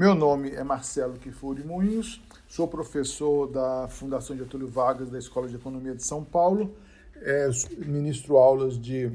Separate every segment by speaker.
Speaker 1: Meu nome é Marcelo Kifuri Moinhos, sou professor da Fundação Getúlio Vargas da Escola de Economia de São Paulo, é, ministro aulas de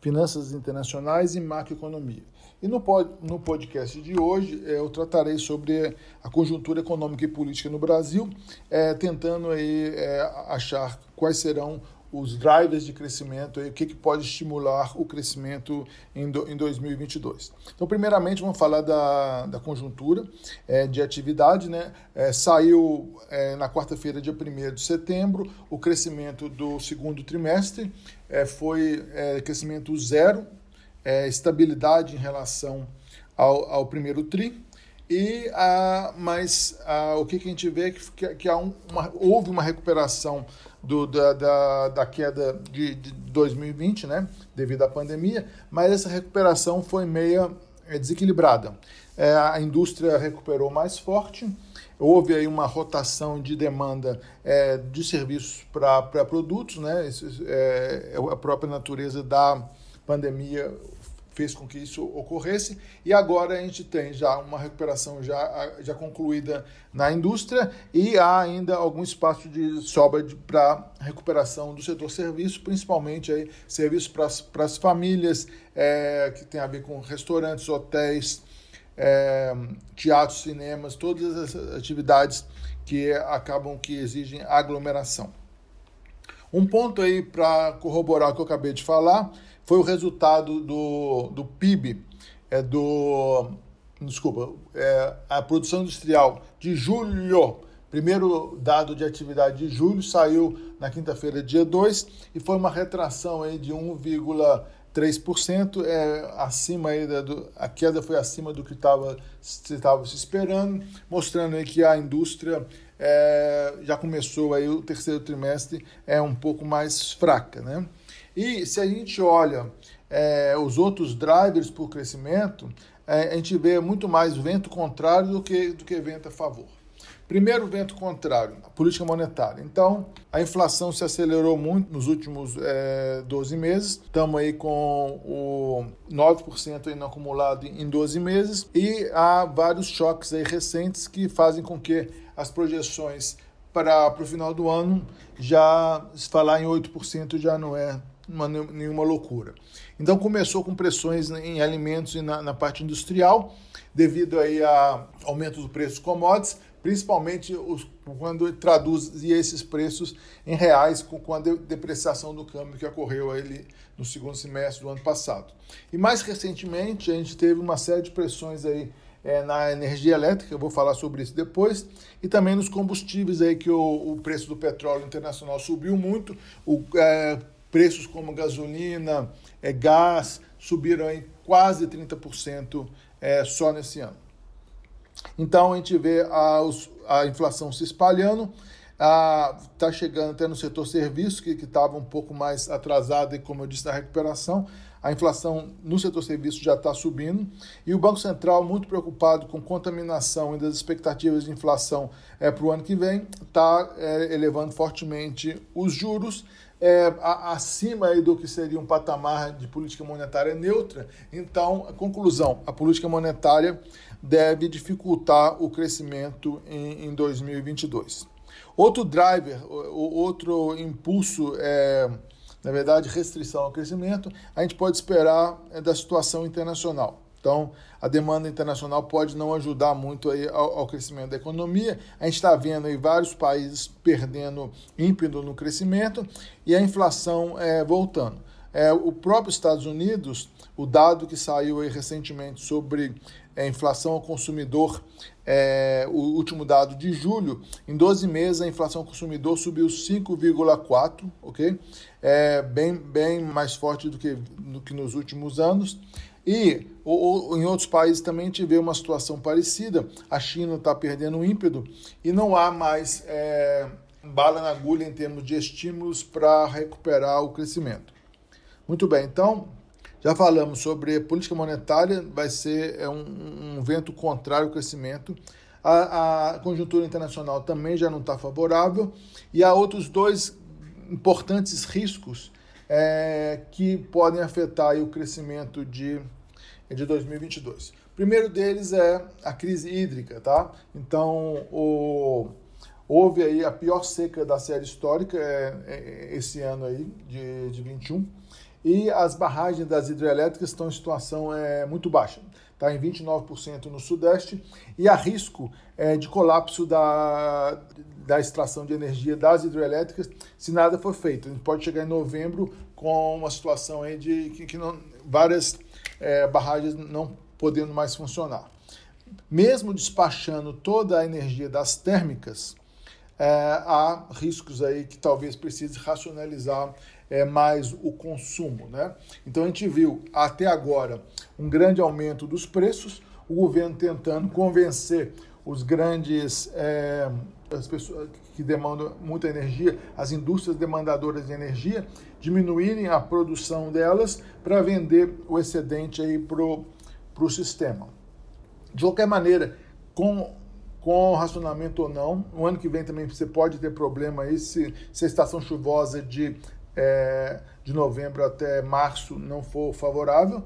Speaker 1: Finanças Internacionais e Macroeconomia. E no, no podcast de hoje é, eu tratarei sobre a conjuntura econômica e política no Brasil, é, tentando aí, é, achar quais serão os drivers de crescimento e o que, que pode estimular o crescimento em, do, em 2022. Então, primeiramente, vamos falar da, da conjuntura é, de atividade. Né? É, saiu é, na quarta-feira, dia 1 de setembro, o crescimento do segundo trimestre é, foi é, crescimento zero, é, estabilidade em relação ao, ao primeiro TRI. E, a, mas a, o que, que, a gente vê é que, que há um, uma, houve uma recuperação do, da, da, da, queda de, de 2020, né, devido à pandemia, mas essa recuperação foi meia é, desequilibrada. É, a indústria recuperou mais forte, houve aí uma rotação de demanda é, de serviços para produtos, né, é, é, a própria natureza da pandemia fez com que isso ocorresse e agora a gente tem já uma recuperação já, já concluída na indústria e há ainda algum espaço de sobra para recuperação do setor serviço, principalmente aí serviços para as famílias, é, que tem a ver com restaurantes, hotéis, é, teatros, cinemas, todas as atividades que acabam que exigem aglomeração. Um ponto aí para corroborar o que eu acabei de falar foi o resultado do, do PIB, é, do. Desculpa, é, a produção industrial de julho. Primeiro dado de atividade de julho saiu na quinta-feira, dia 2, e foi uma retração aí de 1,3%, é, acima aí da, do, a queda foi acima do que estava se, se esperando, mostrando aí que a indústria é, já começou aí o terceiro trimestre é um pouco mais fraca, né? E se a gente olha é, os outros drivers por crescimento, é, a gente vê muito mais vento contrário do que, do que vento a favor. Primeiro vento contrário, a política monetária. Então, a inflação se acelerou muito nos últimos é, 12 meses. Estamos aí com o 9% ainda acumulado em 12 meses. E há vários choques aí recentes que fazem com que as projeções para, para o final do ano já se falar em 8% já não é uma, nenhuma loucura. Então começou com pressões em alimentos e na, na parte industrial, devido aí a aumento do preço dos commodities, principalmente os, quando traduzia esses preços em reais com, com a de, depreciação do câmbio que ocorreu aí no segundo semestre do ano passado. E mais recentemente a gente teve uma série de pressões aí é, na energia elétrica, eu vou falar sobre isso depois, e também nos combustíveis aí que o, o preço do petróleo internacional subiu muito, o é, preços como gasolina, é, gás, subiram em quase 30% é, só nesse ano. Então a gente vê a, a inflação se espalhando, está chegando até no setor serviço, que estava um pouco mais atrasado, e como eu disse, na recuperação. A inflação no setor serviço já está subindo. E o Banco Central, muito preocupado com contaminação e das expectativas de inflação é, para o ano que vem, está é, elevando fortemente os juros é, acima do que seria um patamar de política monetária neutra. Então, a conclusão: a política monetária deve dificultar o crescimento em, em 2022. Outro driver, outro impulso, é, na verdade, restrição ao crescimento, a gente pode esperar é da situação internacional. Então, a demanda internacional pode não ajudar muito aí ao, ao crescimento da economia. A gente está vendo aí vários países perdendo ímpeto no crescimento e a inflação é, voltando. É, o próprio Estados Unidos, o dado que saiu recentemente sobre a inflação ao consumidor, é, o último dado de julho, em 12 meses a inflação ao consumidor subiu 5,4, ok? É bem, bem mais forte do que, do que nos últimos anos. E ou, ou, em outros países também tive uma situação parecida. A China está perdendo o ímpeto e não há mais é, bala na agulha em termos de estímulos para recuperar o crescimento. Muito bem, então já falamos sobre política monetária, vai ser é um, um vento contrário ao crescimento. A, a conjuntura internacional também já não está favorável e há outros dois importantes riscos é, que podem afetar o crescimento de, de 2022. O primeiro deles é a crise hídrica, tá? Então, o, houve aí a pior seca da série histórica é, é, esse ano aí, de, de 21, e as barragens das hidrelétricas estão em situação é, muito baixa está em 29% no Sudeste, e há risco é, de colapso da, da extração de energia das hidrelétricas se nada for feito. A gente pode chegar em novembro com uma situação aí de que, que não, várias é, barragens não podendo mais funcionar. Mesmo despachando toda a energia das térmicas, é, há riscos aí que talvez precise racionalizar é, mais o consumo. Né? Então a gente viu até agora um grande aumento dos preços, o governo tentando convencer os grandes é, as pessoas que demandam muita energia, as indústrias demandadoras de energia, diminuírem a produção delas para vender o excedente aí para o sistema. De qualquer maneira, com, com racionamento ou não, o ano que vem também você pode ter problema aí se, se a estação chuvosa de é, de novembro até março não for favorável,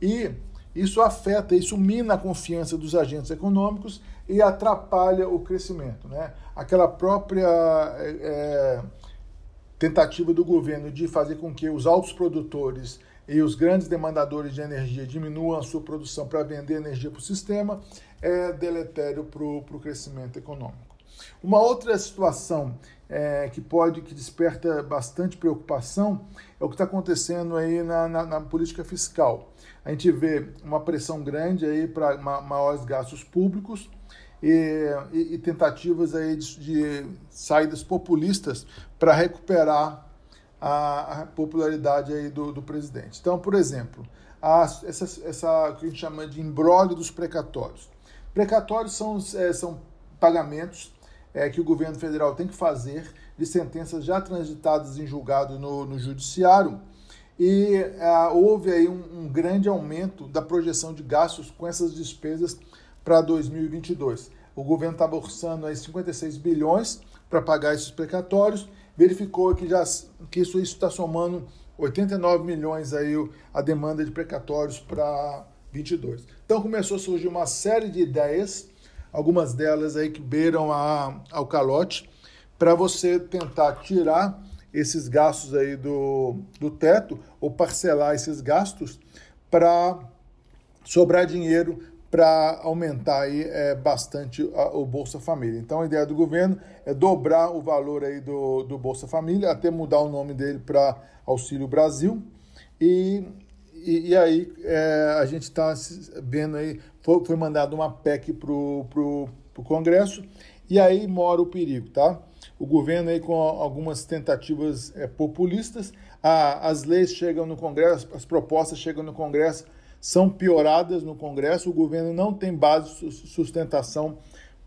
Speaker 1: e isso afeta, isso mina a confiança dos agentes econômicos e atrapalha o crescimento. Né? Aquela própria é, é tentativa do governo de fazer com que os altos produtores e os grandes demandadores de energia diminuam a sua produção para vender energia para o sistema é deletério para o crescimento econômico. Uma outra situação é, que pode, que desperta bastante preocupação, é o que está acontecendo aí na, na, na, política fiscal. A gente vê uma pressão grande aí para maiores gastos públicos e, e, e tentativas aí de, de saídas populistas para recuperar a, a, popularidade aí do, do presidente. Então, por exemplo, a, essa, essa que a gente chama de embrólio dos precatórios. Precatórios são, é, são pagamentos é, que o governo federal tem que fazer de sentenças já transitadas em julgado no, no judiciário. E é, houve aí um, um grande aumento da projeção de gastos com essas despesas para 2022. O governo estava orçando aí 56 bilhões para pagar esses precatórios, verificou que, já, que isso está somando 89 milhões aí a demanda de precatórios para 22. Então começou a surgir uma série de ideias algumas delas aí que beiram a, ao calote, para você tentar tirar esses gastos aí do, do teto ou parcelar esses gastos para sobrar dinheiro para aumentar aí é, bastante a, o Bolsa Família. Então a ideia do governo é dobrar o valor aí do, do Bolsa Família, até mudar o nome dele para Auxílio Brasil e e, e aí é, a gente está vendo aí, foi, foi mandado uma PEC para o Congresso, e aí mora o perigo, tá? O governo aí com algumas tentativas é, populistas, a, as leis chegam no Congresso, as propostas chegam no Congresso, são pioradas no Congresso, o governo não tem base sustentação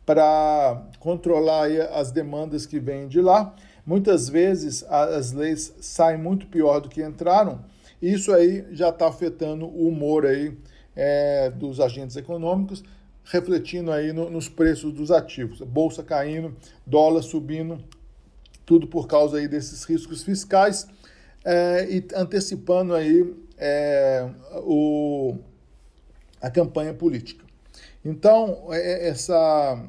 Speaker 1: para controlar as demandas que vêm de lá. Muitas vezes as leis saem muito pior do que entraram, isso aí já está afetando o humor aí, é, dos agentes econômicos, refletindo aí no, nos preços dos ativos. Bolsa caindo, dólar subindo, tudo por causa aí desses riscos fiscais é, e antecipando aí é, o, a campanha política. Então, é, é, essa,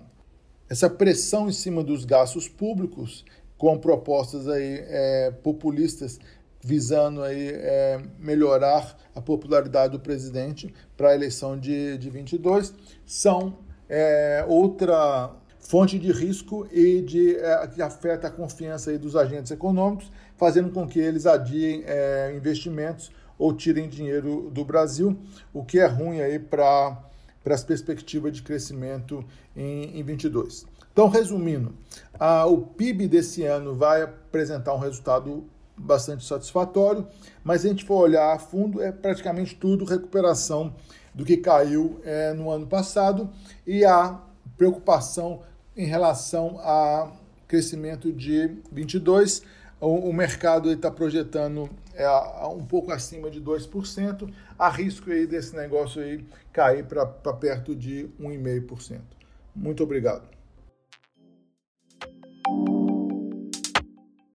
Speaker 1: essa pressão em cima dos gastos públicos, com propostas aí, é, populistas visando aí, é, melhorar a popularidade do presidente para a eleição de, de 22, são é, outra fonte de risco e de, é, que afeta a confiança aí dos agentes econômicos, fazendo com que eles adiem é, investimentos ou tirem dinheiro do Brasil, o que é ruim aí para as perspectivas de crescimento em, em 22. Então, resumindo, a, o PIB desse ano vai apresentar um resultado bastante satisfatório, mas se a gente for olhar a fundo, é praticamente tudo recuperação do que caiu é, no ano passado e a preocupação em relação a crescimento de 22. O, o mercado está projetando é, um pouco acima de 2%. Há risco aí desse negócio aí cair para perto de 1,5%. Muito obrigado.